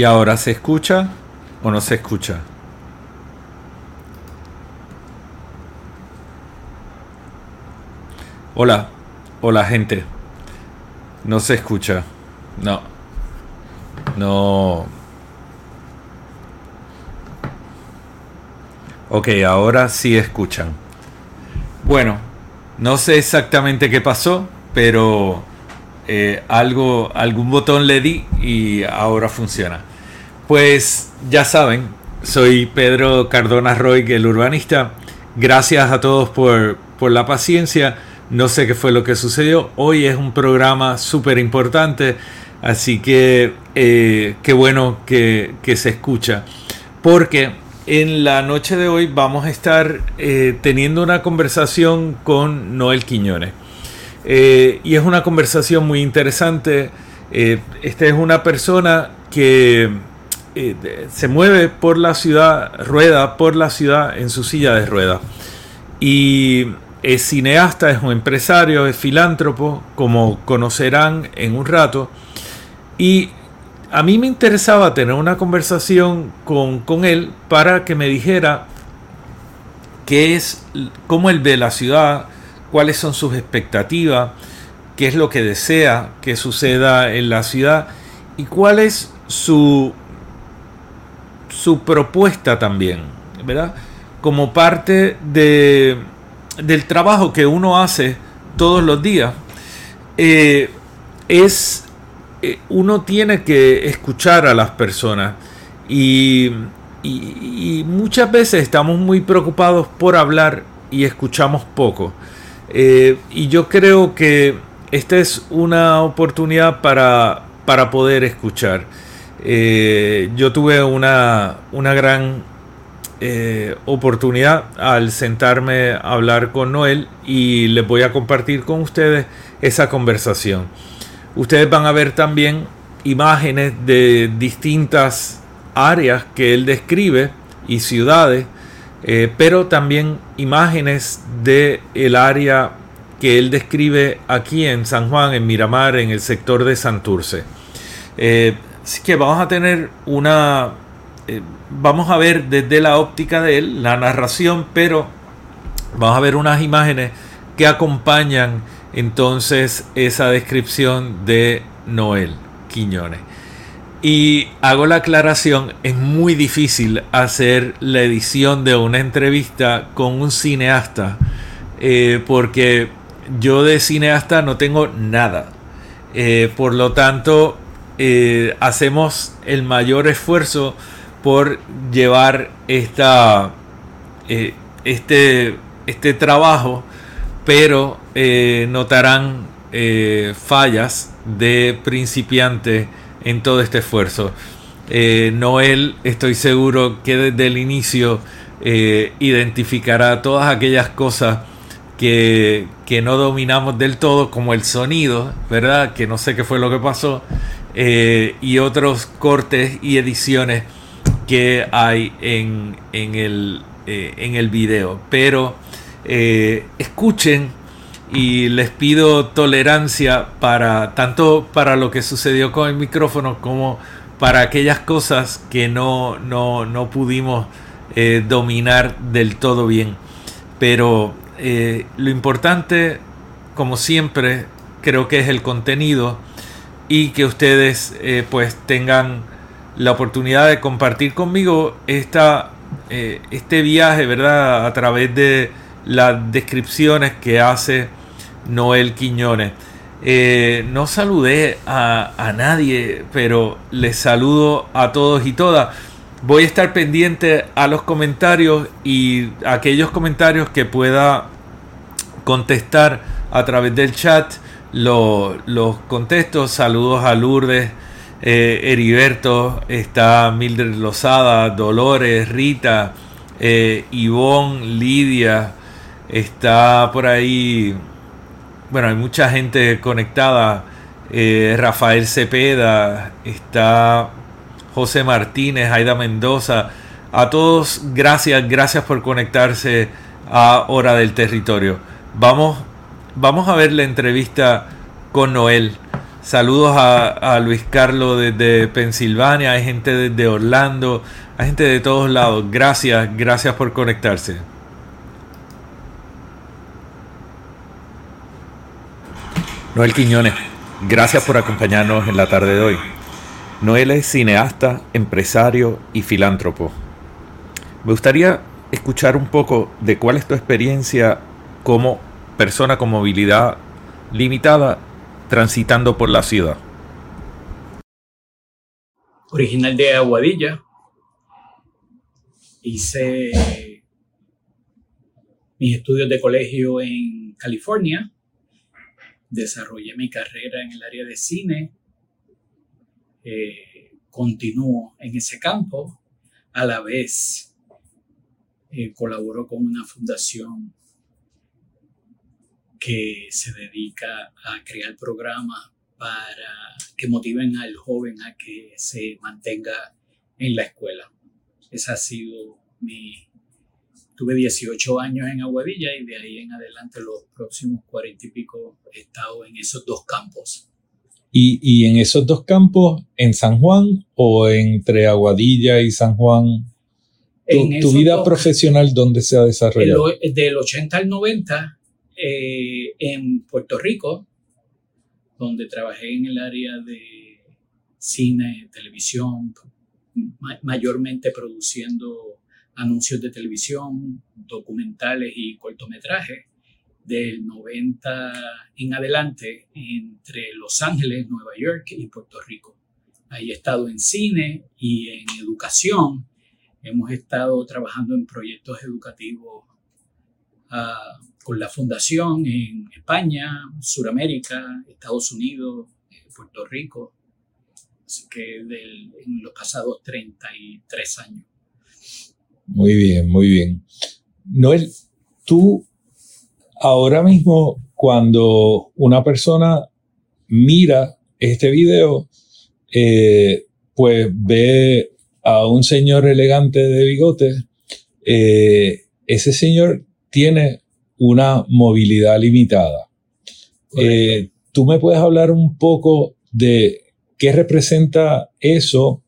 ¿Y ahora se escucha o no se escucha? Hola, hola gente. No se escucha. No. No. Ok, ahora sí escuchan. Bueno, no sé exactamente qué pasó, pero eh, algo, algún botón le di y ahora funciona. Pues ya saben, soy Pedro Cardona Roy, el urbanista. Gracias a todos por, la paciencia. No sé qué fue lo que sucedió. Hoy es un programa súper importante, así que eh, qué bueno que, se escucha. Porque en la noche de hoy vamos a estar eh, teniendo una conversación con Noel Quiñones. Eh, y es una conversación muy interesante. Esta es una persona que eh, se mueve por la ciudad, rueda por la ciudad en su silla de ruedas. Y es cineasta, es un empresario, es filántropo, como conocerán en un rato. Y a mí me interesaba tener una conversación con, con él para que me dijera qué es, cómo él ve la ciudad, cuáles son sus expectativas, qué es lo que desea que suceda en la ciudad y cuál es su, su propuesta también, ¿verdad? Como parte de, del trabajo que uno hace todos los días, eh, es eh, uno tiene que escuchar a las personas y, muchas veces estamos muy preocupados por hablar y escuchamos poco. Eh, y yo creo que esta es una oportunidad para, para poder escuchar. Eh, yo tuve una, una gran eh, oportunidad al sentarme a hablar con Noel y les voy a compartir con ustedes esa conversación. Ustedes van a ver también imágenes de distintas áreas que él describe y ciudades eh, pero también imágenes de el área que él describe aquí en San Juan, en Miramar, en el sector de Santurce. Así que vamos a tener una... Eh, vamos a ver desde la óptica de él la narración, pero vamos a ver unas imágenes que acompañan entonces esa descripción de Noel Quiñones. Y hago la aclaración, es muy difícil hacer la edición de una entrevista con un cineasta, eh, porque yo de cineasta no tengo nada. Eh, por lo tanto, eh, hacemos el mayor esfuerzo por llevar esta, este, este trabajo, pero notarán fallas de principiante en todo este esfuerzo. Eh, Noel, estoy seguro que desde el inicio eh, identificará todas aquellas cosas que, no dominamos del todo, como el sonido, ¿verdad? Que no sé qué fue lo que pasó, eh, y otros cortes y ediciones que hay en, en, el, en el video. Pero escuchen y les pido tolerancia para tanto para lo que sucedió con el micrófono como para aquellas cosas que no, no, pudimos eh, dominar del todo bien. Pero eh, lo importante, como siempre, creo que es el contenido y que ustedes eh, pues tengan la oportunidad de compartir conmigo esta, este viaje, ¿verdad? A través de las descripciones que hace Noel Quiñones. Eh, no saludé a, nadie, pero les saludo a todos y todas. Voy a estar pendiente a los comentarios y aquellos comentarios que pueda contestar a través del chat. Los contesto. Saludos a Lourdes, eh, Heriberto, está Mildred Lozada, Dolores, Rita, eh, Ivonne, Lidia, está por ahí bueno, hay mucha gente conectada. Eh, Rafael Cepeda, está José Martínez, Aida Mendoza. A todos, gracias, gracias por conectarse a Hora del Territorio. Vamos, vamos a ver la entrevista con Noel. Saludos a, Luis Carlos desde Pensilvania, hay gente desde Orlando, hay gente de todos lados. Gracias, gracias por conectarse. Noel Quiñones, gracias por acompañarnos en la tarde de hoy. Noel es cineasta, empresario y filántropo. Me gustaría escuchar un poco de cuál es tu experiencia como persona con movilidad limitada transitando por la ciudad. Original de Aguadilla. Hice mis estudios de colegio en California. Desarrollé mi carrera en el área de cine. Eh, continúo en ese campo. A la vez eh, colaboro con una fundación que se dedica a crear programas para que motiven al joven a que se mantenga en la escuela. Esa ha sido mi... Tuve 18 años en Aguadilla y de ahí en adelante los próximos 40 y pico he estado en esos dos campos. ¿Y, y en esos dos campos, en San Juan o entre Aguadilla y San Juan? ¿Tu, vida profesional dónde se ha desarrollado? del 80 al 90 eh, en Puerto Rico, donde trabajé en el área de cine, televisión, mayormente produciendo anuncios de televisión, documentales y cortometrajes. Del 90 en adelante entre Los Ángeles, Nueva York y Puerto Rico. Ahí he estado en cine y en educación. Hemos estado trabajando en proyectos educativos uh, con la fundación en España, Sudamérica, Estados Unidos, eh, Puerto Rico. Así que en los pasados 33 años. Muy bien, muy bien. Noel, tú ahora mismo cuando una persona mira este video, eh, pues ve a un señor elegante de bigote. Eh, ese señor tiene una movilidad limitada. Eh, ¿Tú me puedes hablar un poco de qué representa eso,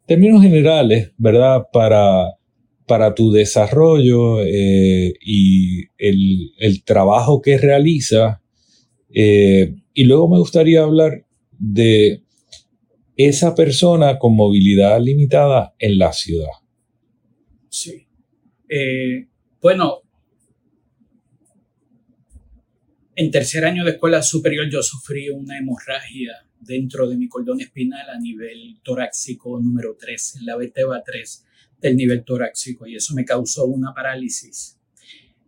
en términos generales, ¿verdad? Para, para tu desarrollo eh, y el, trabajo que realiza. Eh, y luego me gustaría hablar de esa persona con movilidad limitada en la ciudad. Sí. bueno, En tercer año de escuela superior yo sufrí una hemorragia dentro de mi cordón espinal a nivel torácico número 3, en la vertebra 3 del nivel torácico y eso me causó una parálisis.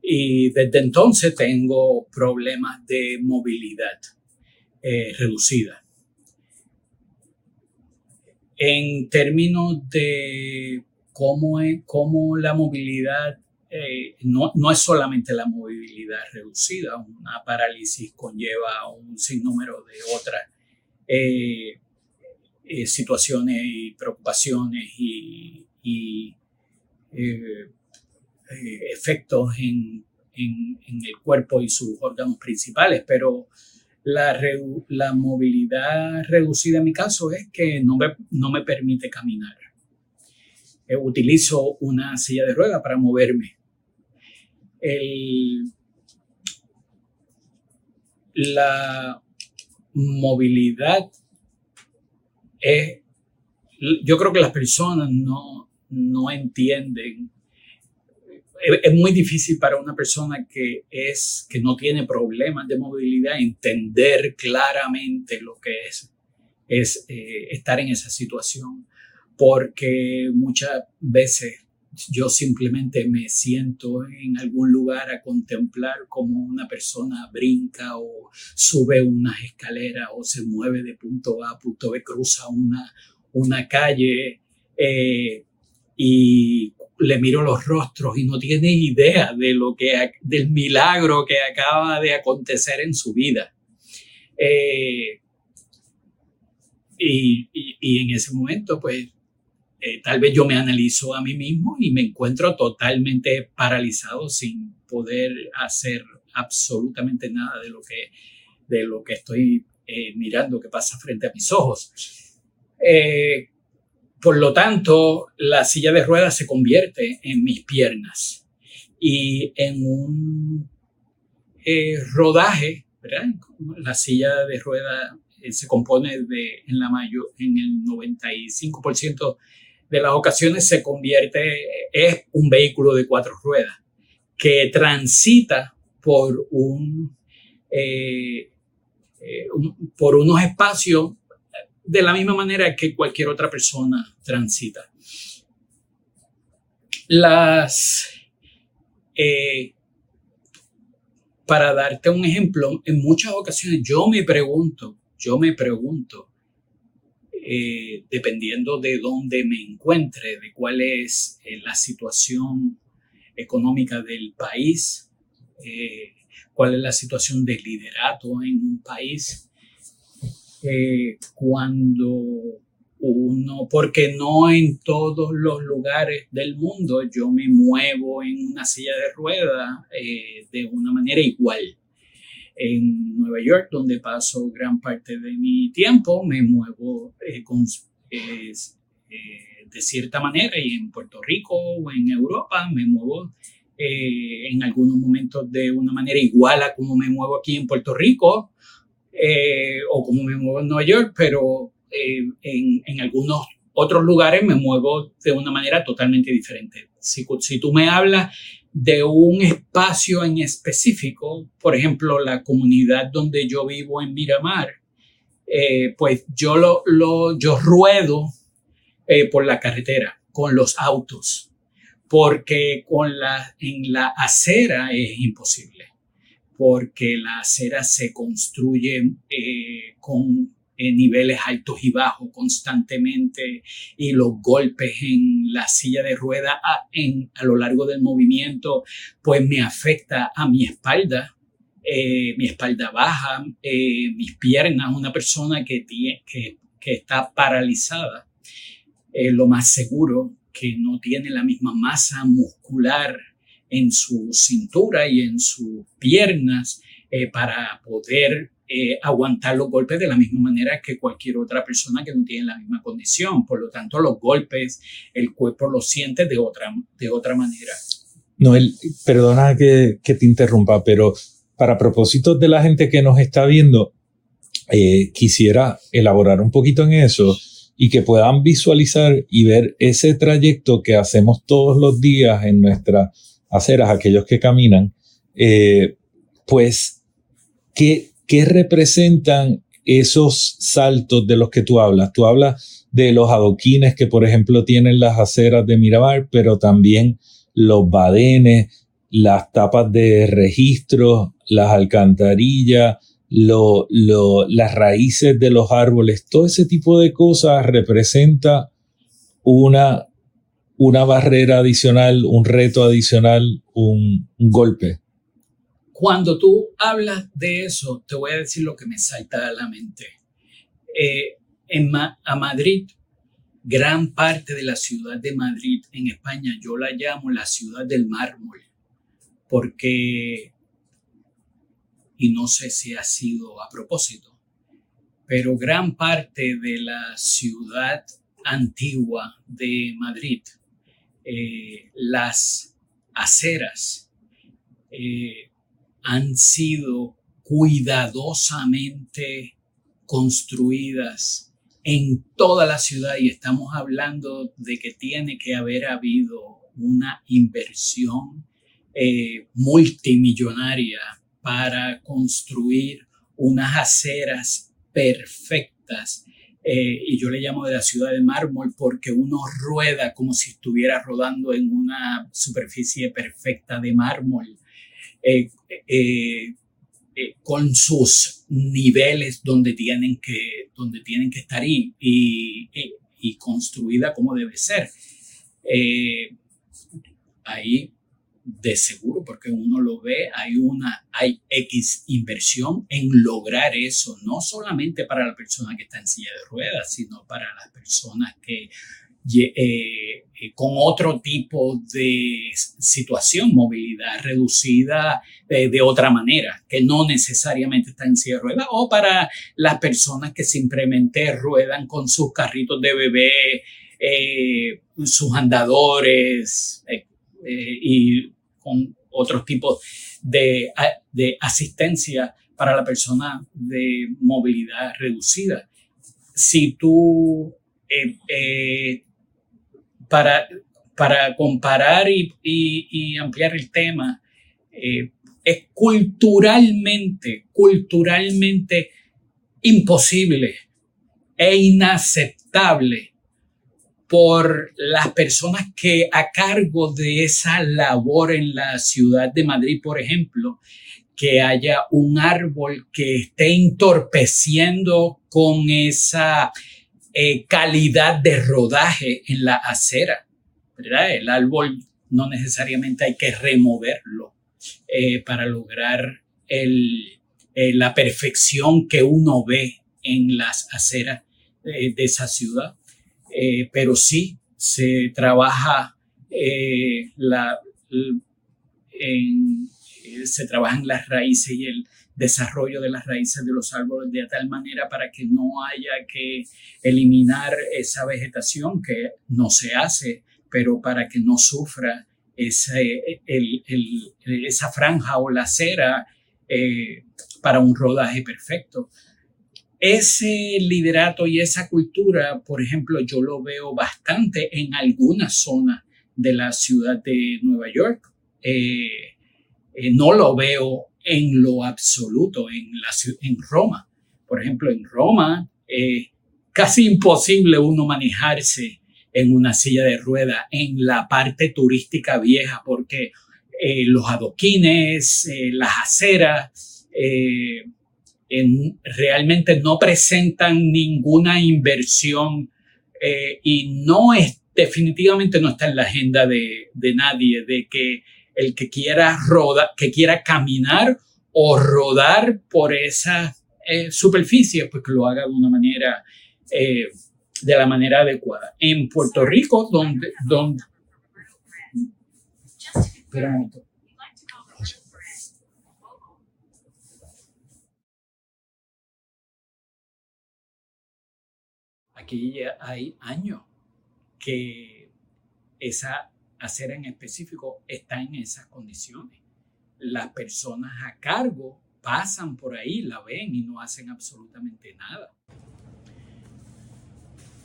Y desde entonces tengo problemas de movilidad eh, reducida. En términos de cómo, cómo la movilidad eh, no, es solamente la movilidad reducida, una parálisis conlleva un sinnúmero de otras eh, eh, situaciones y preocupaciones y, efectos en, el cuerpo y sus órganos principales, pero la, la, movilidad reducida en mi caso es que no me, no me permite caminar. utilizo una silla de ruedas para moverme la movilidad es, yo creo que las personas no, no entienden. Es, muy difícil para una persona que, es, que no tiene problemas de movilidad entender claramente lo que es, es eh, estar en esa situación, porque muchas veces yo simplemente me siento en algún lugar a contemplar cómo una persona brinca o sube unas escaleras o se mueve de punto A a punto B, cruza una, una calle eh, y le miro los rostros y no tiene idea de lo que, del milagro que acaba de acontecer en su vida. Eh, y, y en ese momento, pues eh, tal vez yo me analizo a mí mismo y me encuentro totalmente paralizado sin poder hacer absolutamente nada de lo que, de lo que estoy eh, mirando qué pasa frente a mis ojos. Eh, por lo tanto, la silla de ruedas se convierte en mis piernas y en un rodaje. La silla de ruedas se compone de, en la mayor, en el 95% de las ocasiones se convierte, es un vehículo de cuatro ruedas que transita por un eh, por unos espacios de la misma manera que cualquier otra persona transita. Las, eh, para darte un ejemplo, en muchas ocasiones yo me pregunto, yo me pregunto, eh, dependiendo de dónde me encuentre, de cuál es la situación económica del país, cuál es la situación de liderato en un país. Eh, cuando uno, porque no en todos los lugares del mundo yo me muevo en una silla de ruedas eh, de una manera igual. En Nueva York, donde paso gran parte de mi tiempo, me muevo eh, con, de cierta manera y en Puerto Rico o en Europa me muevo eh, en algunos momentos de una manera igual a como me muevo aquí en Puerto Rico eh, o como me muevo en Nueva York, pero eh, en, en, algunos otros lugares me muevo de una manera totalmente diferente. Si, si tú me hablas de un espacio en específico, por ejemplo, la comunidad donde yo vivo en Miramar, pues yo, lo, lo, yo ruedo por la carretera con los autos porque con la, en la acera es imposible, porque la acera se construye eh, con eh, niveles altos y bajos constantemente y los golpes en la silla de rueda a, en, a lo largo del movimiento pues me afecta a mi espalda, eh, mi espalda baja, mis piernas, una persona que, tiene, que, que está paralizada. lo más seguro que no tiene la misma masa muscular en su cintura y en sus piernas eh, para poder eh, aguantar los golpes de la misma manera que cualquier otra persona que no tiene la misma condición. Por lo tanto, los golpes, el cuerpo los siente de otra, de otra manera. Noel, perdona que, que te interrumpa, pero para propósitos de la gente que nos está viendo, eh, quisiera elaborar un poquito en eso y que puedan visualizar y ver ese trayecto que hacemos todos los días en nuestras aceras, aquellos que caminan, eh, pues, ¿qué, ¿qué representan esos saltos de los que tú hablas? Tú hablas de los adoquines que, por ejemplo, tienen las aceras de Miramar, pero también los badenes, las tapas de registro, las alcantarillas, lo, las raíces de los árboles, todo ese tipo de cosas representa una, una barrera adicional, un reto adicional, un, golpe. Cuando tú hablas de eso, te voy a decir lo que me salta a la mente. Eh, en a Madrid, gran parte de la ciudad de Madrid en España, yo la llamo la ciudad del mármol, porque y no sé si ha sido a propósito, pero gran parte de la ciudad antigua de Madrid, eh, las aceras eh, han sido cuidadosamente construidas en toda la ciudad y estamos hablando de que tiene que haber habido una inversión eh, multimillonaria para construir unas aceras perfectas. Eh, y yo le llamo de la ciudad de mármol porque uno rueda como si estuviera rodando en una superficie perfecta de mármol, eh, eh, con sus niveles donde tienen que, donde tienen que estar y, y, y construida como debe ser. ahí de seguro, porque uno lo ve, hay una, hay X inversión en lograr eso, no solamente para la persona que está en silla de ruedas, sino para las personas que, con otro tipo de situación, movilidad reducida de otra manera, que no necesariamente está en silla de ruedas, o para las personas que simplemente ruedan con sus carritos de bebé, sus andadores y con otros tipos de, asistencia para la persona de movilidad reducida. Si tú, eh, eh, para, para comparar y, ampliar el tema, eh, es culturalmente, culturalmente imposible e inaceptable por las personas que a cargo de esa labor en la ciudad de Madrid, por ejemplo, que haya un árbol que esté entorpeciendo con esa eh, calidad de rodaje en la acera. ¿verdad? El árbol no necesariamente hay que removerlo eh, para lograr el, eh, la perfección que uno ve en las aceras de esa ciudad. pero sí se trabaja la, en, se trabajan las raíces y el desarrollo de las raíces de los árboles de tal manera para que no haya que eliminar esa vegetación que no se hace, pero para que no sufra esa franja o la acera eh, para un rodaje perfecto. Ese liderato y esa cultura, por ejemplo, yo lo veo bastante en algunas zonas de la ciudad de Nueva York. Eh, eh, no lo veo en lo absoluto en, Roma. Por ejemplo, en Roma, eh, casi imposible uno manejarse en una silla de rueda en la parte turística vieja porque eh, los adoquines, las aceras, realmente no presentan ninguna inversión y no es definitivamente no está en la agenda de, de nadie de que el que quiera rodar, que quiera caminar o rodar por esa eh, superficie, pues que lo haga de una manera, eh, de la manera adecuada. En Puerto Rico, donde, donde, Aquí hay años que esa hacer en específico está en esas condiciones. Las personas a cargo pasan por ahí, la ven y no hacen absolutamente nada.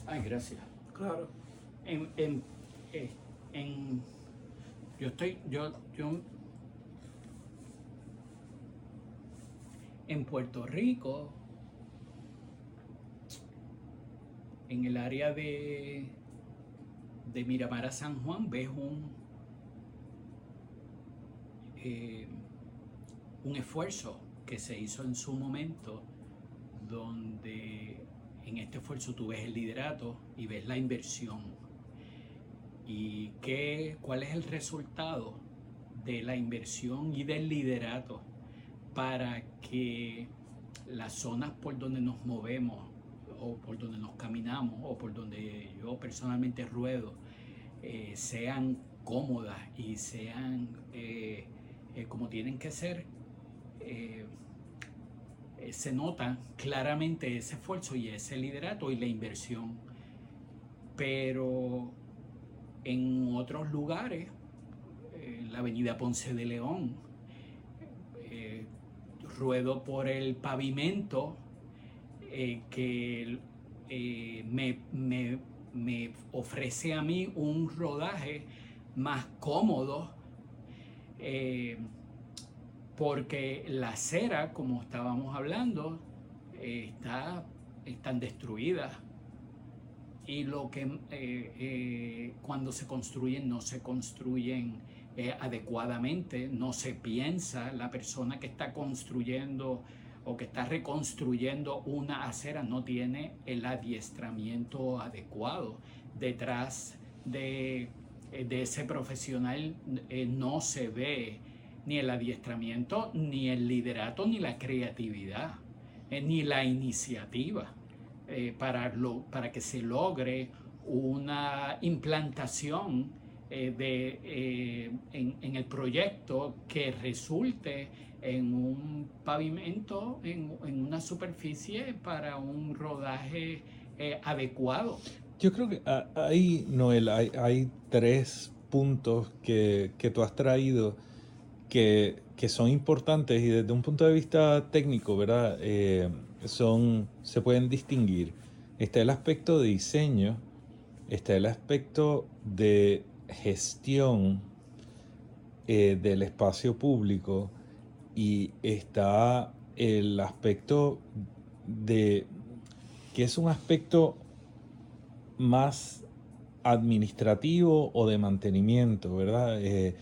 Ay, gracias. Claro. En, en, eh, en, yo estoy, yo, yo, en Puerto Rico, en el área de de Miramar a San Juan ves un, eh, un esfuerzo que se hizo en su momento donde en este esfuerzo tú ves el liderato y ves la inversión. ¿Y qué, cuál es el resultado de la inversión y del liderato para que las zonas por donde nos movemos o por donde nos caminamos o por donde yo personalmente ruedo eh, sean cómodas y sean eh, eh, como tienen que ser, se nota claramente ese esfuerzo y ese liderato y la inversión. Pero en otros lugares, la avenida Ponce de León, ruedo por el pavimento eh, que eh, me, ofrece a mí un rodaje más cómodo eh, porque la acera, como estábamos hablando, está, están destruidas. Y lo que cuando se construyen no se construyen adecuadamente, no se piensa, la persona que está construyendo o que está reconstruyendo una acera no tiene el adiestramiento adecuado. Detrás de, eh, ese profesional eh, no se ve ni el adiestramiento, ni el liderato, ni la creatividad, eh, ni la iniciativa para, para que se logre una implantación de, en, el proyecto que resulte en un pavimento, en, en una superficie para un rodaje adecuado. Yo creo que ahí, Noel, hay, hay tres puntos que, que, tú has traído que, que, son importantes y desde un punto de vista técnico, ¿verdad? Eh, son, se pueden distinguir. Está el aspecto de diseño, está el aspecto de gestión eh, del espacio público y está el aspecto de que es un aspecto más administrativo o de mantenimiento, ¿verdad? Eh,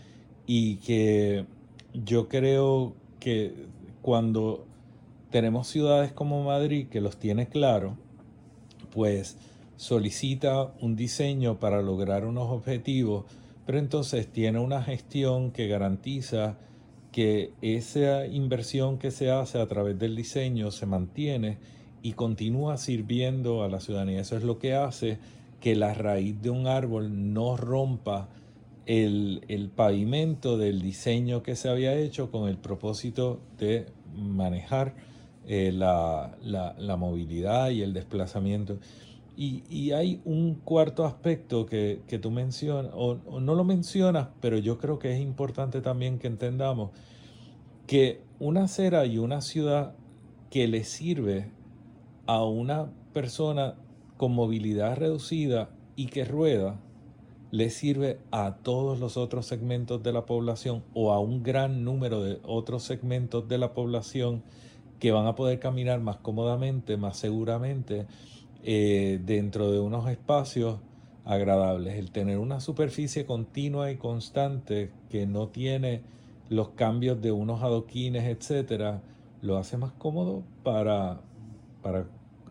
y que yo creo que cuando tenemos ciudades como Madrid que los tiene claro, pues solicita un diseño para lograr unos objetivos, pero entonces tiene una gestión que garantiza que esa inversión que se hace a través del diseño se mantiene y continúa sirviendo a la ciudadanía. Eso es lo que hace que la raíz de un árbol no rompa el, pavimento del diseño que se había hecho con el propósito de manejar eh, la, movilidad y el desplazamiento. Y, hay un cuarto aspecto que, tú mencionas, o, o, no lo mencionas, pero yo creo que es importante también que entendamos que una acera y una ciudad que le sirve a una persona con movilidad reducida y que rueda, le sirve a todos los otros segmentos de la población o a un gran número de otros segmentos de la población que van a poder caminar más cómodamente, más seguramente, eh, dentro de unos espacios agradables. El tener una superficie continua y constante que no tiene los cambios de unos adoquines, etcétera, lo hace más cómodo para, para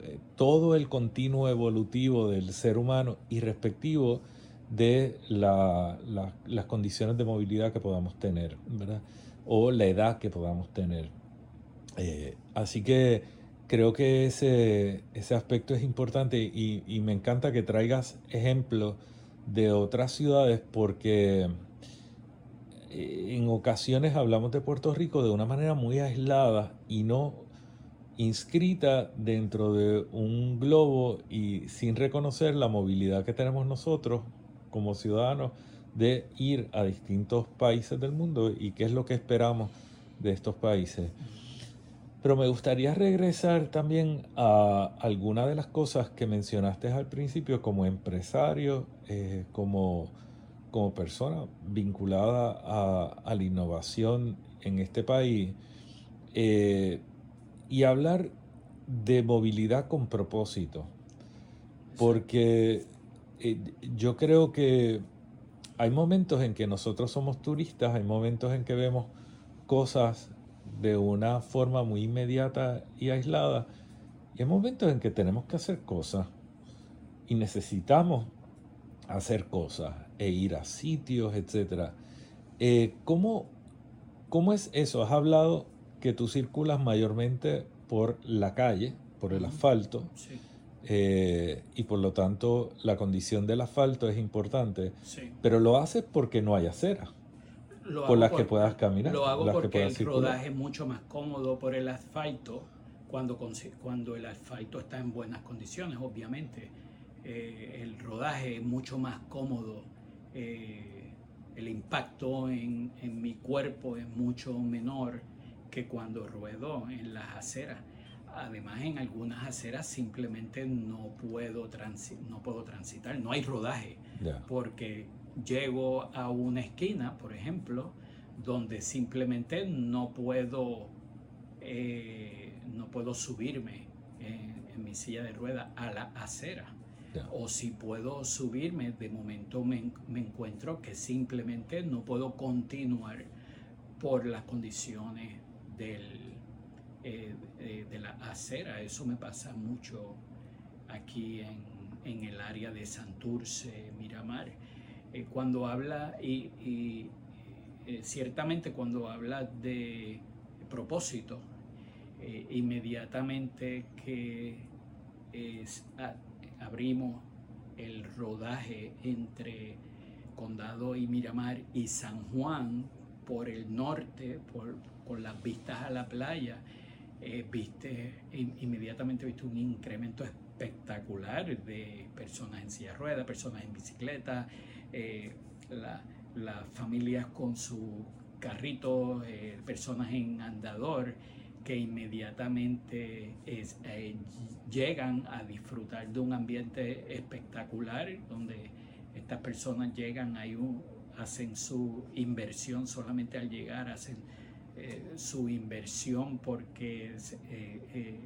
eh, todo el continuo evolutivo del ser humano y respectivo de las condiciones de movilidad que podamos tener, ¿verdad? O la edad que podamos tener. Eh, así que creo que ese, ese aspecto es importante y, y, me encanta que traigas ejemplos de otras ciudades porque eh, en ocasiones hablamos de Puerto Rico de una manera muy aislada y no inscrita dentro de un globo y sin reconocer la movilidad que tenemos nosotros como ciudadanos de ir a distintos países del mundo y qué es lo que esperamos de estos países. Pero me gustaría regresar también a alguna de las cosas que mencionaste al principio como empresario, eh, como, como persona vinculada a, la innovación en este país. Eh, y hablar de movilidad con propósito. Porque eh, yo creo que hay momentos en que nosotros somos turistas, hay momentos en que vemos cosas de una forma muy inmediata y aislada, y hay momentos en que tenemos que hacer cosas y necesitamos hacer cosas e ir a sitios, etc. Eh, ¿cómo, ¿Cómo es eso? Has hablado que tú circulas mayormente por la calle, por el asfalto, eh, y por lo tanto la condición del asfalto es importante, pero lo haces porque no hay acera. Por las que puedas caminar. Lo hago porque el rodaje es mucho más cómodo por el asfalto cuando, cuando el asfalto está en buenas condiciones, obviamente. Eh, el rodaje es mucho más cómodo. Eh, el impacto en, en mi cuerpo es mucho menor que cuando ruedo en las aceras. Además, en algunas aceras simplemente no puedo, no puedo transitar, no hay rodaje, porque llego a una esquina, por ejemplo, donde simplemente no puedo, eh, no puedo subirme en, mi silla de ruedas a la acera. O si puedo subirme, de momento me, me encuentro que simplemente no puedo continuar por las condiciones del, eh, de la acera. Eso me pasa mucho aquí en, en el área de Santurce, Miramar. Eh, cuando habla, y, eh, ciertamente cuando habla de propósito, inmediatamente que abrimos el rodaje entre Condado y Miramar y San Juan por el norte, por, con las vistas a la playa, eh, viste, inmediatamente viste un incremento espectacular de personas en silla de ruedas, personas en bicicleta, eh, las familias con su carrito, eh, personas en andador que inmediatamente llegan a disfrutar de un ambiente espectacular donde estas personas llegan, hay hacen su inversión solamente al llegar, hacen eh, su inversión porque eh, eh,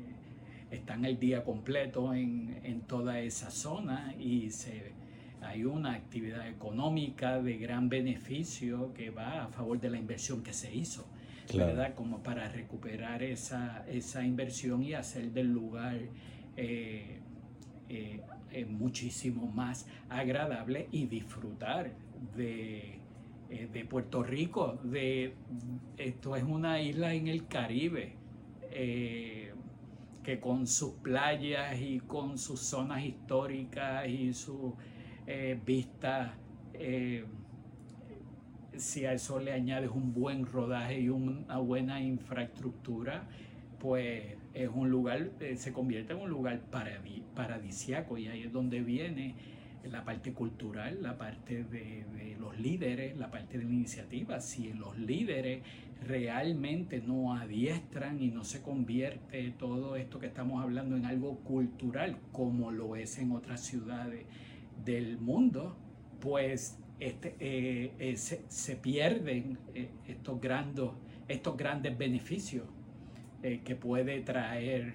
están el día completo en, toda esa zona y se, hay una actividad económica de gran beneficio que va a favor de la inversión que se hizo. ¿verdad? Como para recuperar esa, esa inversión y hacer del lugar muchísimo más agradable y disfrutar de, eh, de Puerto Rico. De, esto es una isla en el Caribe. Eh, que con sus playas y con sus zonas históricas y sus eh, vistas, si a eso le añades un buen rodaje y una buena infraestructura, pues es un lugar, se convierte en un lugar paradisiaco y ahí es donde viene la parte cultural, la parte de, los líderes, la parte de la iniciativa. Si los líderes realmente no adiestran y no se convierte todo esto que estamos hablando en algo cultural, como lo es en otras ciudades del mundo, pues este, eh, eh, se, pierden eh, estos, grandes, estos grandes beneficios que puede traer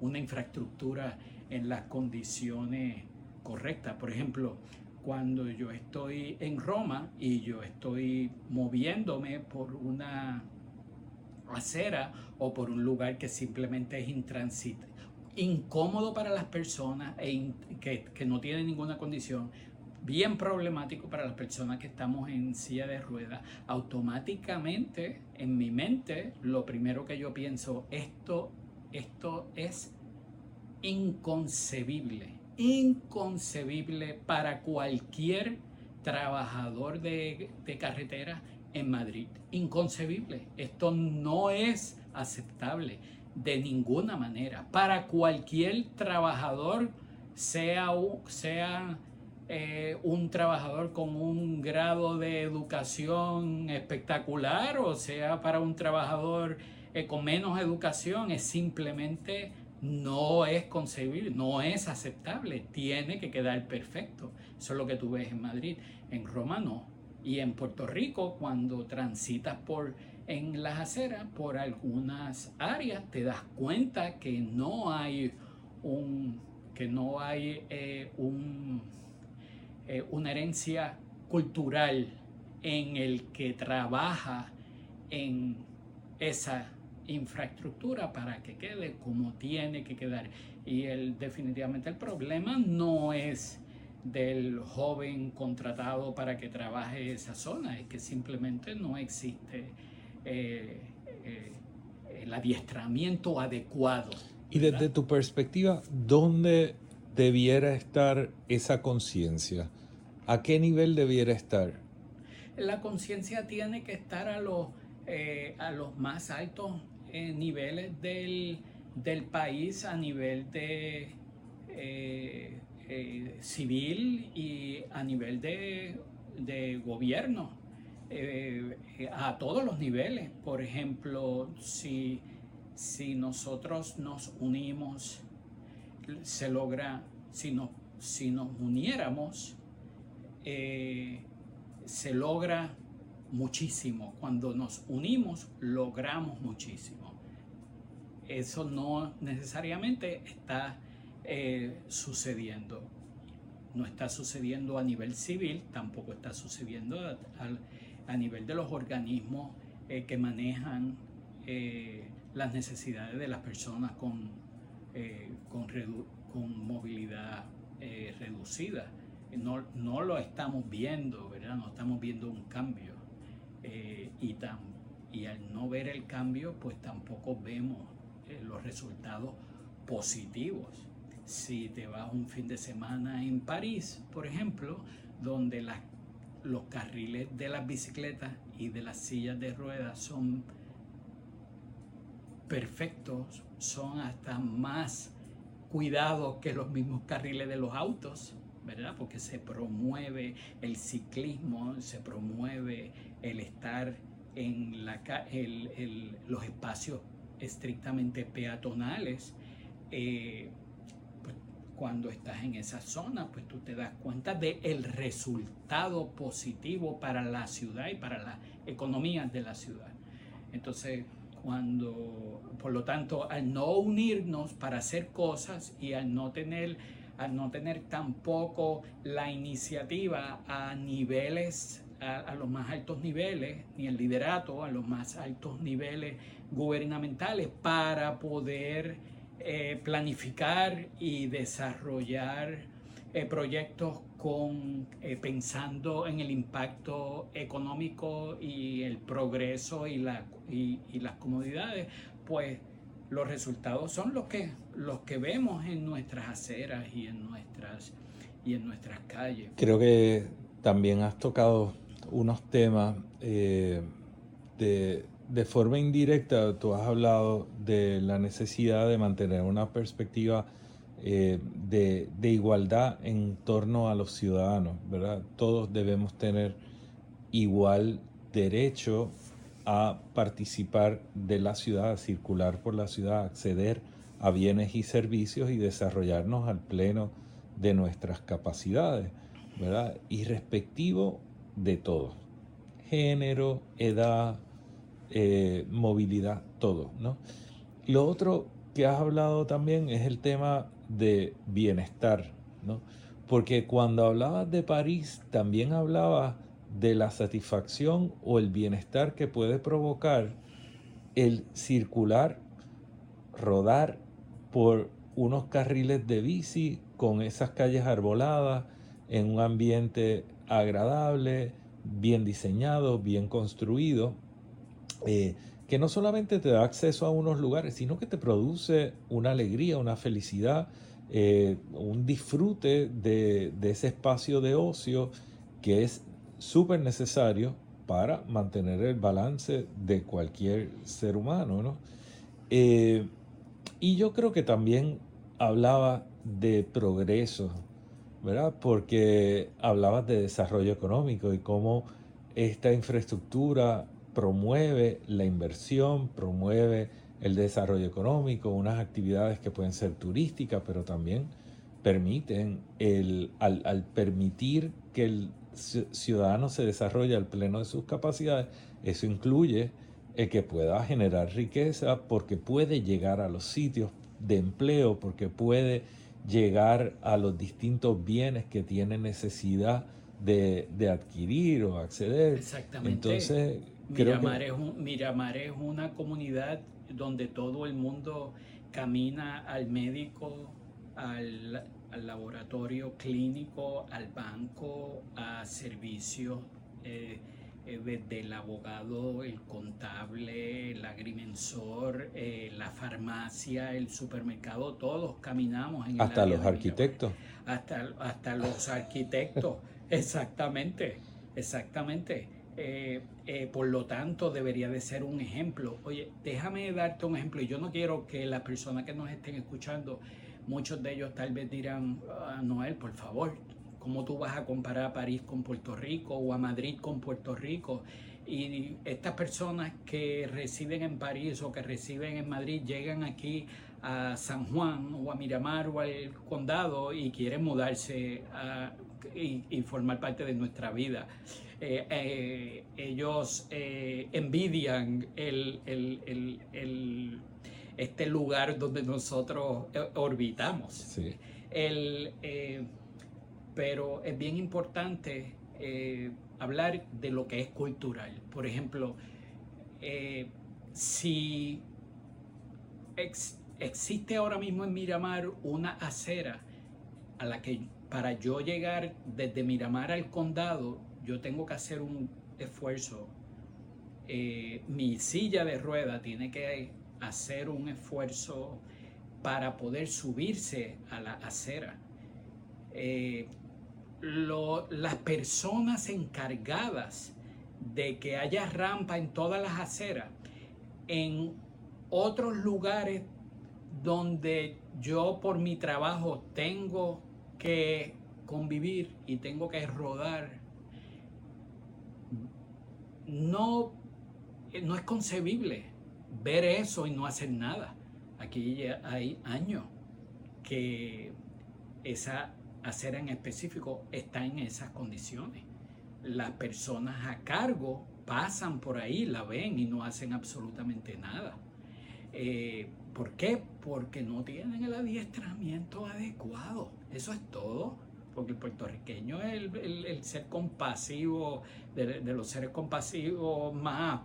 una infraestructura en las condiciones correctas. Por ejemplo, cuando yo estoy en Roma y yo estoy moviéndome por una acera o por un lugar que simplemente es intransito, incómodo para las personas e que, que no tienen ninguna condición, bien problemático para las personas que estamos en silla de ruedas, automáticamente en mi mente lo primero que yo pienso, esto esto es inconcebible, inconcebible para cualquier trabajador de, carretera en Madrid. Inconcebible. Esto no es aceptable de ninguna manera. Para cualquier trabajador, sea, eh, un trabajador con un grado de educación espectacular o sea para un trabajador con menos educación es simplemente no es concebible, no es aceptable, tiene que quedar perfecto. Eso es lo que tú ves en Madrid, en Roma no. Y en Puerto Rico, cuando transitas por en las aceras, por algunas áreas, te das cuenta que no hay un que no hay eh, un, eh, una herencia cultural en el que trabaja en esa infraestructura para que quede como tiene que quedar. Y el, definitivamente el problema no es del joven contratado para que trabaje esa zona, es que simplemente no existe eh, eh, el adiestramiento adecuado. Y desde tu perspectiva, ¿dónde debiera estar esa conciencia? ¿A qué nivel debiera estar? La conciencia tiene que estar a los, eh, a los más altos niveles del, país a nivel de eh, eh, civil y a nivel de, gobierno, eh, a todos los niveles. Por ejemplo, si, si nosotros nos unimos, se logra, si, no, si nos uniéramos, se logra muchísimo. Cuando nos unimos, logramos muchísimo. Eso no necesariamente está eh, sucediendo. No está sucediendo a nivel civil, tampoco está sucediendo a, nivel de los organismos eh, que manejan eh, las necesidades de las personas con, con, con, movilidad reducida. No, no, lo estamos viendo, ¿verdad? No estamos viendo un cambio. Eh, y, y al no ver el cambio, pues tampoco vemos eh, los resultados positivos. Si te vas un fin de semana en París, por ejemplo, donde los carriles de las bicicletas y de las sillas de ruedas son perfectos, son hasta más cuidados que los mismos carriles de los autos, ¿verdad? Porque se promueve el ciclismo, se promueve el estar en la, los espacios estrictamente peatonales. Eh, pues, cuando estás en esa zona, pues tú te das cuenta del el resultado positivo para la ciudad y para la economía de la ciudad. Entonces, cuando, por lo tanto, al no unirnos para hacer cosas y al no tener, al no tener tampoco la iniciativa a niveles, a, los más altos niveles, ni el liderato a los más altos niveles gubernamentales para poder eh, planificar y desarrollar eh, proyectos con, eh, pensando en el impacto económico y el progreso y, la, y, las comodidades, pues los resultados son los que, los que vemos en nuestras aceras y en nuestras, y en nuestras calles. Creo que también has tocado unos temas eh, de, de forma indirecta, tú has hablado de la necesidad de mantener una perspectiva eh, de, igualdad en torno a los ciudadanos, ¿verdad? Todos debemos tener igual derecho a participar de la ciudad, a circular por la ciudad, acceder a bienes y servicios y desarrollarnos al pleno de nuestras capacidades, ¿verdad? Y respectivo de todo, género, edad, eh, movilidad, todo, ¿no? Lo otro que has hablado también es el tema de bienestar, ¿no? Porque cuando hablabas de París, también hablabas de la satisfacción o el bienestar que puede provocar el circular, rodar por unos carriles de bici con esas calles arboladas en un ambiente agradable, bien diseñado, bien construido. Eh, que no solamente te da acceso a unos lugares, sino que te produce una alegría, una felicidad, eh, un disfrute de, ese espacio de ocio que es súper necesario para mantener el balance de cualquier ser humano. Eh, y yo creo que también hablaba de progreso, ¿verdad? Porque hablabas de desarrollo económico y cómo esta infraestructura promueve la inversión, promueve el desarrollo económico, unas actividades que pueden ser turísticas, pero también permiten, el, al, permitir que el ciudadano se desarrolle al pleno de sus capacidades, eso incluye el que pueda generar riqueza porque puede llegar a los sitios de empleo, porque puede llegar a los distintos bienes que tiene necesidad de, de adquirir o acceder. Exactamente. Entonces, Miramar, es Miramar es una comunidad donde todo el mundo camina al médico, al, laboratorio clínico, al banco, a servicios eh, eh, desde el abogado, el contable, el agrimensor, eh, la farmacia, el supermercado, todos caminamos en Hasta los arquitectos. Hasta, hasta los arquitectos, exactamente, exactamente. Eh, eh, por lo tanto, debería de ser un ejemplo. Oye, déjame darte un ejemplo. Y yo no quiero que las personas que nos estén escuchando, muchos de ellos tal vez dirán, ah, Noel, por favor, ¿cómo tú vas a comparar a París con Puerto Rico o a Madrid con Puerto Rico? Y estas personas que residen en París o que residen en Madrid llegan aquí a San Juan o a Miramar o al condado y quieren mudarse y formar parte de nuestra vida. Eh, eh, ellos eh, envidian este lugar donde nosotros orbitamos. Pero es bien importante hablar de lo que es cultural. Por ejemplo, si existe ahora mismo en Miramar una acera a la que para yo llegar desde Miramar al condado yo tengo que hacer un esfuerzo. Eh, mi silla de rueda tiene que hacer un esfuerzo para poder subirse a la acera. Eh, las personas encargadas de que haya rampa en todas las aceras, en otros lugares donde yo por mi trabajo tengo que convivir y tengo que rodar, no, no es concebible ver eso y no hacer nada. Aquí hay años que esa acera en específico está en esas condiciones. Las personas a cargo pasan por ahí, la ven y no hacen absolutamente nada. Eh, ¿Por qué? Porque no tienen el adiestramiento adecuado. Eso es todo. Porque el puertorriqueño es el, ser compasivo, de, los seres compasivos más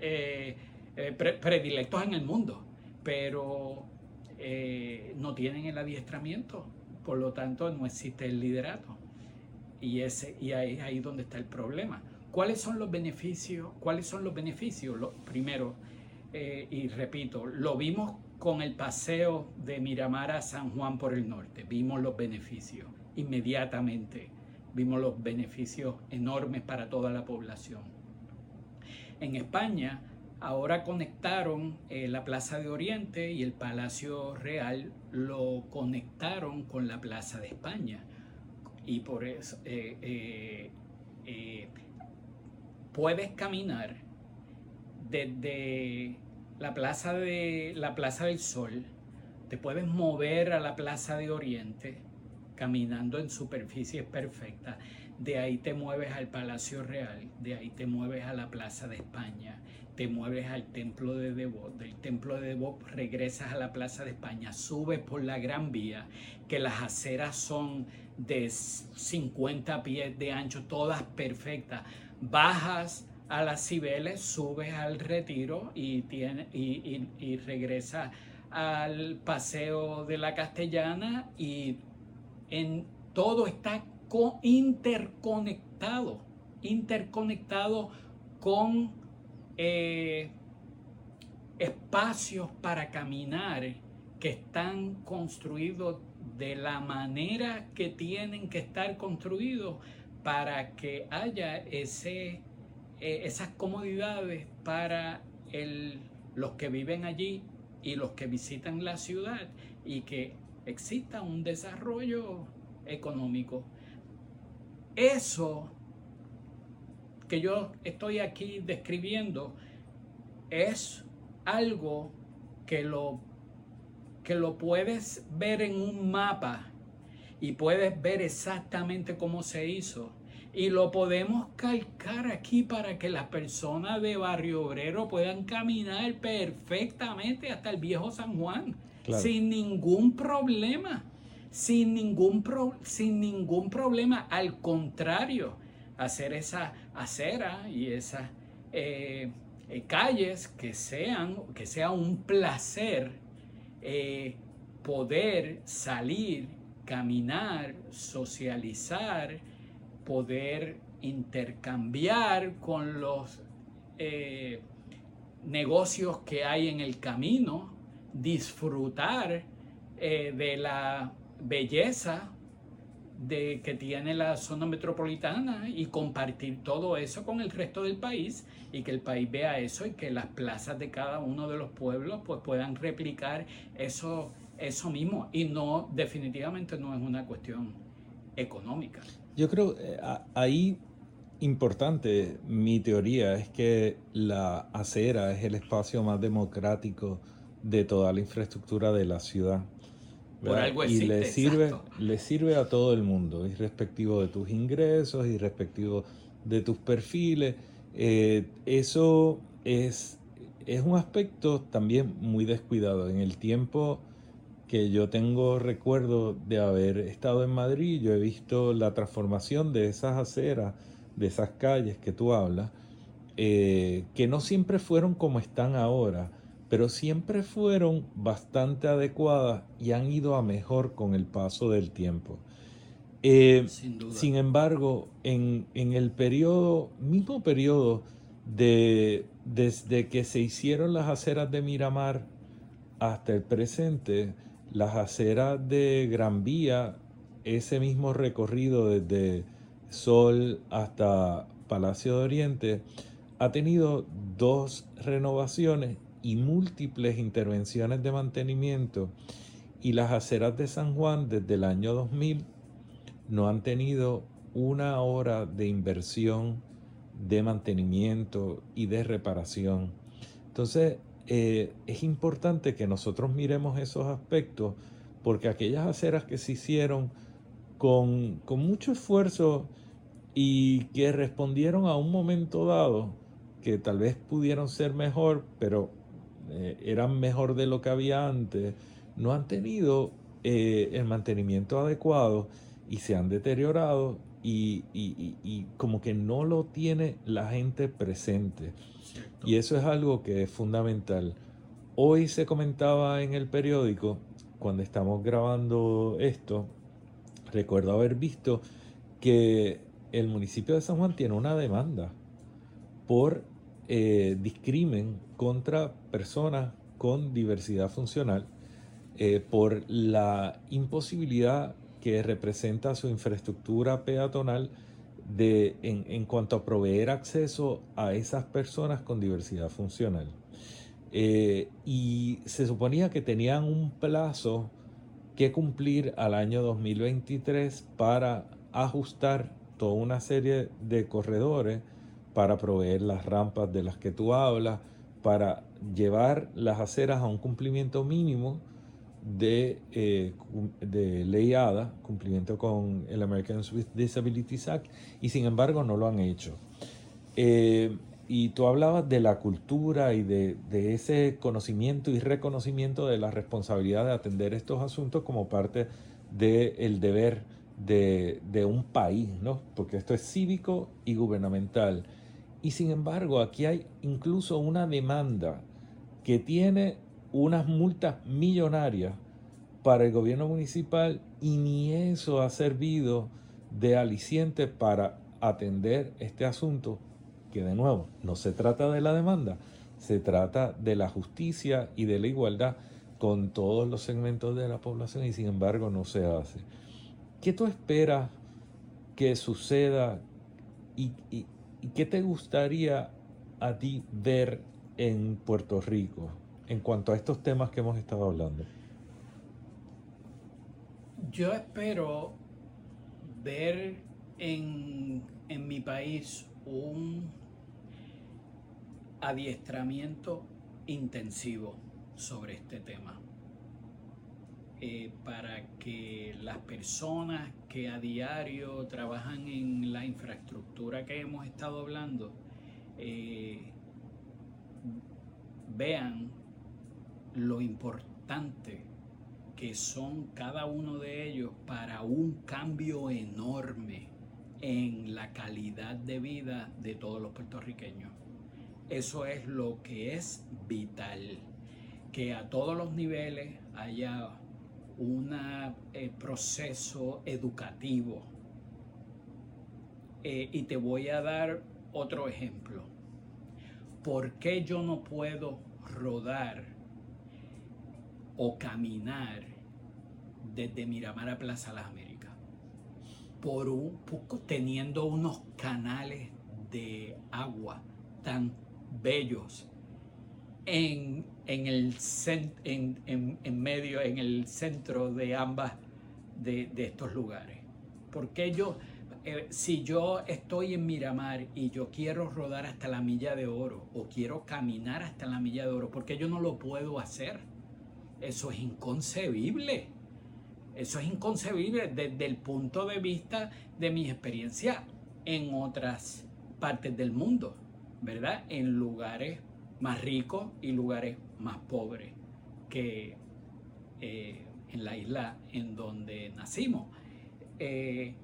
eh, eh, predilectos en el mundo. Pero no tienen el adiestramiento por lo tanto, no existe el liderato. Y, ese, y ahí ahí donde está el problema. ¿Cuáles son los beneficios? ¿Cuáles son los beneficios? Lo, primero, eh, y repito, lo vimos con el paseo de Miramar a San Juan por el norte. Vimos los beneficios inmediatamente. Vimos los beneficios enormes para toda la población. En España Ahora conectaron eh, la Plaza de Oriente y el Palacio Real, lo conectaron con la Plaza de España. Y por eso eh, eh, puedes caminar desde la Plaza, de, la Plaza del Sol, te puedes mover a la Plaza de Oriente caminando en superficies perfectas. De ahí te mueves al Palacio Real, de ahí te mueves a la Plaza de España, te mueves al templo de Devot, del templo de Devot regresas a la Plaza de España, subes por la Gran Vía, que las aceras son de 50 pies de ancho, todas perfectas, bajas a las Cibeles, subes al Retiro y, tiene, y, y, regresas al Paseo de la Castellana y en todo está interconectado, interconectado con eh, espacios para caminar que están construidos de la manera que tienen que estar construidos para que haya ese, eh, esas comodidades para el, los que viven allí y los que visitan la ciudad y que exista un desarrollo económico. Eso que yo estoy aquí describiendo es algo que lo, que lo puedes ver en un mapa y puedes ver exactamente cómo se hizo. Y lo podemos calcar aquí para que las personas de Barrio Obrero puedan caminar perfectamente hasta el viejo San Juan, sin ningún problema, sin ningún, sin ningún problema. Al contrario, hacer esa acera y esas eh, eh, calles que sean, que sea un placer eh, poder salir, caminar, socializar, poder intercambiar con los negocios que hay en el camino, disfrutar de la belleza de que tiene la zona metropolitana y compartir todo eso con el resto del país y que el país vea eso y que las plazas de cada uno de los pueblos pues puedan replicar eso eso mismo y no definitivamente no es una cuestión económica. Yo creo eh, ahí importante mi teoría es que la acera es el espacio más democrático de toda la infraestructura de la ciudad y le sirve, le sirve a todo el mundo, irrespectivo de tus ingresos, irrespectivo de tus perfiles. Eh, eso es, es un aspecto también muy descuidado. En el tiempo que yo tengo recuerdo de haber estado en Madrid, yo he visto la transformación de esas aceras, de esas calles que tú hablas, eh, que no siempre fueron como están ahora pero siempre fueron bastante adecuadas y han ido a mejor con el paso del tiempo. Eh, sin, embargo, en, el periodo, mismo periodo de, desde que se hicieron las aceras de Miramar hasta el presente, Las aceras de Gran Vía, ese mismo recorrido desde Sol hasta Palacio de Oriente, ha tenido dos renovaciones y múltiples intervenciones de mantenimiento y las aceras de San Juan desde el año 2000 no han tenido una hora de inversión de mantenimiento y de reparación. Entonces, eh, es importante que nosotros miremos esos aspectos porque aquellas aceras que se hicieron con, con mucho esfuerzo y que respondieron a un momento dado, que tal vez pudieron ser mejor, pero eh, eran mejor de lo que había antes, no han tenido eh, el mantenimiento adecuado y se han deteriorado y, como que no lo tiene la gente presente. Y eso es algo que es fundamental. Hoy se comentaba en el periódico, cuando estamos grabando esto, recuerdo haber visto que el municipio de San Juan tiene una demanda por eh, discrimen contra personas con diversidad funcional eh, por la imposibilidad que representa su infraestructura peatonal de, en, cuanto a proveer acceso a esas personas con diversidad funcional. Eh, y se suponía que tenían un plazo que cumplir al año 2023 para ajustar toda una serie de corredores para proveer las rampas de las que tú hablas, para llevar las aceras a un cumplimiento mínimo de, eh, de ley ADA, cumplimiento con el American with Disabilities Act, y sin embargo no lo han hecho. Eh, y tú hablabas de la cultura y de, ese conocimiento y reconocimiento de la responsabilidad de atender estos asuntos como parte del deber de, de, un país, ¿no? Porque esto es cívico y gubernamental. Y sin embargo, aquí hay incluso una demanda que tiene unas multas millonarias para el gobierno municipal y ni eso ha servido de aliciente para atender este asunto, que de nuevo no se trata de la demanda, se trata de la justicia y de la igualdad con todos los segmentos de la población y sin embargo no se hace. ¿Qué tú esperas que suceda y, qué te gustaría a ti ver en Puerto Rico? en cuanto a estos temas que hemos estado hablando? Yo espero ver en, mi país un adiestramiento intensivo sobre este tema. Eh, para que las personas que a diario trabajan en la infraestructura que hemos estado hablando eh, vean lo importante que son cada uno de ellos para un cambio enorme en la calidad de vida de todos los puertorriqueños. Eso es lo que es vital, que a todos los niveles haya un eh, proceso educativo. Eh, y te voy a dar otro ejemplo. ¿Por qué yo no puedo rodar o caminar desde Miramar a Plaza Las Américas, por un poco teniendo unos canales de agua tan bellos en, el, en, medio, en el centro de ambas de, estos lugares. Porque yo, eh, si yo estoy en Miramar y yo quiero rodar hasta la milla de oro o quiero caminar hasta la milla de oro, porque yo no lo puedo hacer? Eso es inconcebible. Eso es inconcebible desde el punto de vista de mi experiencia en otras partes del mundo, ¿verdad? En lugares más ricos y lugares más pobres que eh, en la isla en donde nacimos. Eh,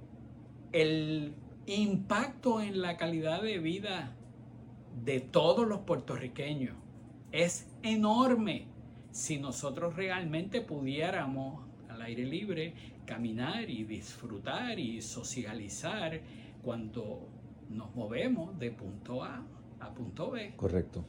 el impacto en la calidad de vida de todos los puertorriqueños es enorme si nosotros realmente pudiéramos al aire libre caminar y disfrutar y socializar cuando nos movemos de punto A a punto B. Correcto.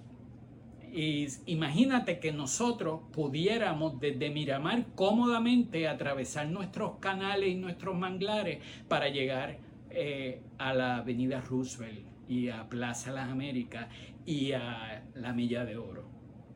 Y imagínate que nosotros pudiéramos desde Miramar cómodamente atravesar nuestros canales y nuestros manglares para llegar eh, a la Avenida Roosevelt y a Plaza Las Américas y a la Milla de Oro.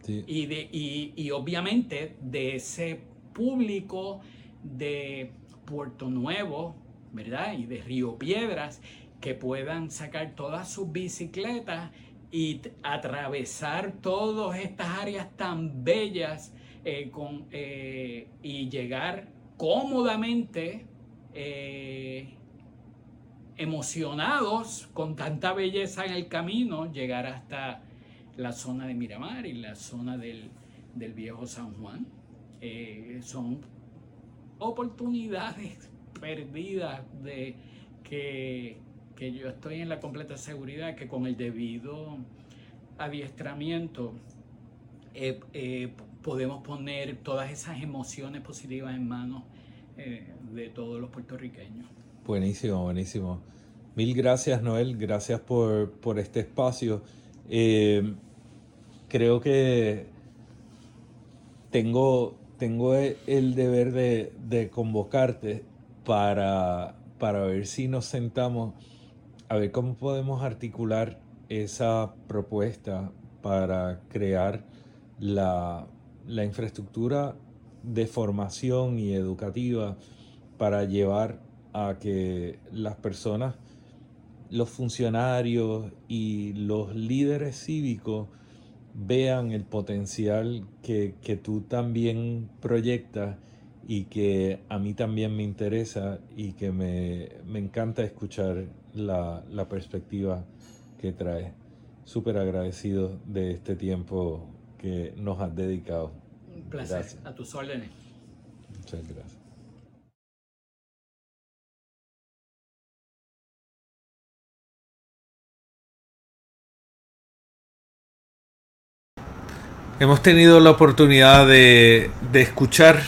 Y, de, y obviamente de ese público de Puerto Nuevo, ¿verdad? Y de Río Piedras, que puedan sacar todas sus bicicletas y atravesar todas estas áreas tan bellas eh, con, eh, y llegar cómodamente eh, emocionados con tanta belleza en el camino, llegar hasta la zona de Miramar y la zona del, del viejo San Juan. son oportunidades perdidas de que que yo estoy en la completa seguridad que con el debido adiestramiento eh, eh, podemos poner todas esas emociones positivas en manos eh, de todos los puertorriqueños. Buenísimo, buenísimo. Mil gracias, Noel. Gracias por, este espacio. creo que tengo, tengo el deber de, convocarte para, para ver si nos sentamos a ver cómo podemos articular esa propuesta para crear la, infraestructura de formación y educativa para llevar a que las personas, los funcionarios y los líderes cívicos vean el potencial que, tú también proyectas y que a mí también me interesa y que me, me encanta escuchar la, perspectiva que trae. Súper agradecido de este tiempo que nos has dedicado. Un placer. A tus órdenes. Muchas gracias. Hemos tenido la oportunidad de, escuchar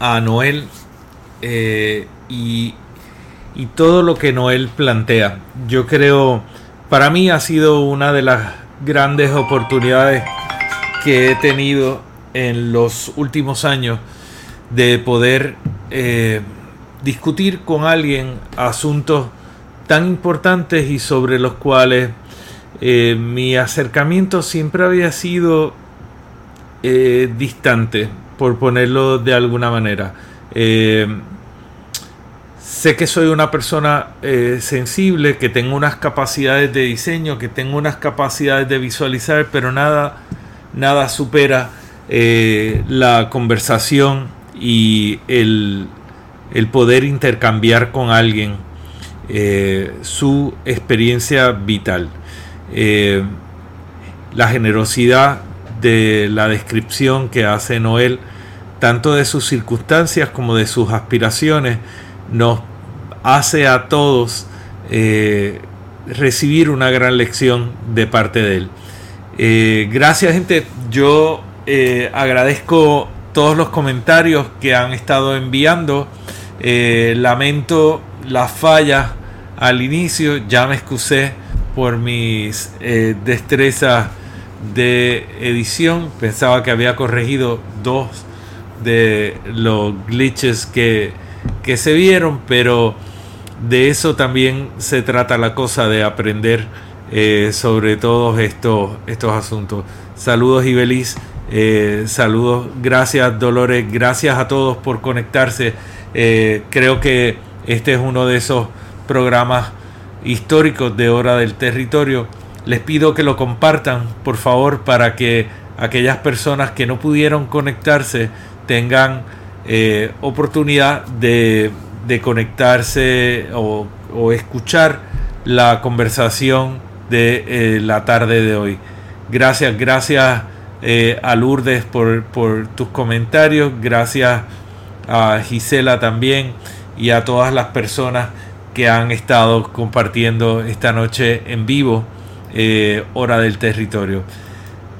a Noel eh, y y todo lo que Noel plantea. Yo creo, para mí ha sido una de las grandes oportunidades que he tenido en los últimos años de poder eh, discutir con alguien asuntos tan importantes y sobre los cuales eh, mi acercamiento siempre había sido eh, distante, por ponerlo de alguna manera. Sé que soy una persona eh, sensible, que tengo unas capacidades de diseño, que tengo unas capacidades de visualizar, pero nada, nada supera eh, la conversación y el, poder intercambiar con alguien eh, su experiencia vital. la generosidad de la descripción que hace Noel, tanto de sus circunstancias como de sus aspiraciones, nos hace a todos eh, recibir una gran lección de parte de él. Eh, gracias gente, yo eh, agradezco todos los comentarios que han estado enviando. lamento las fallas al inicio, ya me excusé por mis destrezas de edición. Pensaba que había corregido dos de los glitches que, que se vieron, pero de eso también se trata la cosa de aprender eh, sobre todos estos, estos asuntos. Saludos Ibeliz, eh, saludos, gracias Dolores, gracias a todos por conectarse. Eh, creo que este es uno de esos programas históricos de Hora del Territorio. Les pido que lo compartan, por favor, para que aquellas personas que no pudieron conectarse tengan oportunidad de de conectarse o, escuchar la conversación de eh, la tarde de hoy. Gracias, gracias eh, a Lourdes por, tus comentarios, gracias a Gisela también y a todas las personas que han estado compartiendo esta noche en vivo, eh, hora del territorio.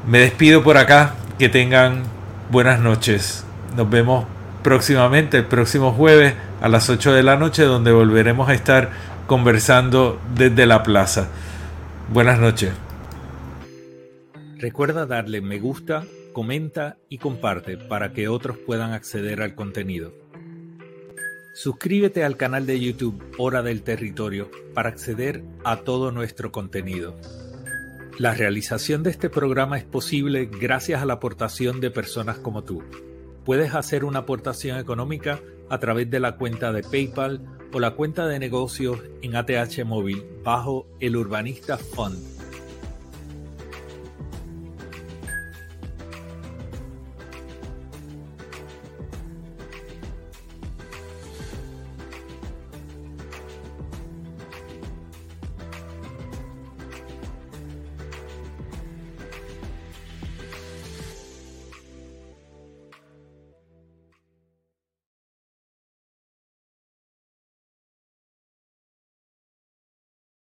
Me despido por acá, que tengan buenas noches. Nos vemos próximamente, el próximo jueves a las 8 de la noche, donde volveremos a estar conversando desde la plaza. Buenas noches. Recuerda darle me gusta, comenta y comparte para que otros puedan acceder al contenido. Suscríbete al canal de YouTube Hora del Territorio para acceder a todo nuestro contenido. La realización de este programa es posible gracias a la aportación de personas como tú. Puedes hacer una aportación económica a través de la cuenta de PayPal o la cuenta de negocios en ATH Móvil bajo el Urbanista Fund